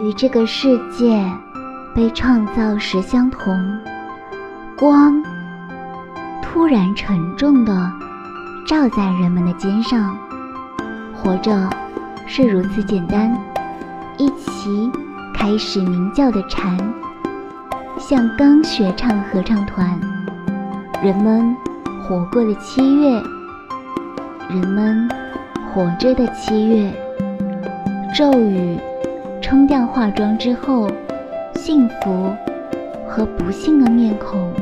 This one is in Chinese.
与这个世界被创造时相同，光突然沉重地照在人们的肩上。活着是如此简单，一起开始鸣叫的蝉，像刚学唱合唱团。人们活过的七月，人们活着的七月，骤雨。冲掉化妆之后，幸福和不幸的面孔。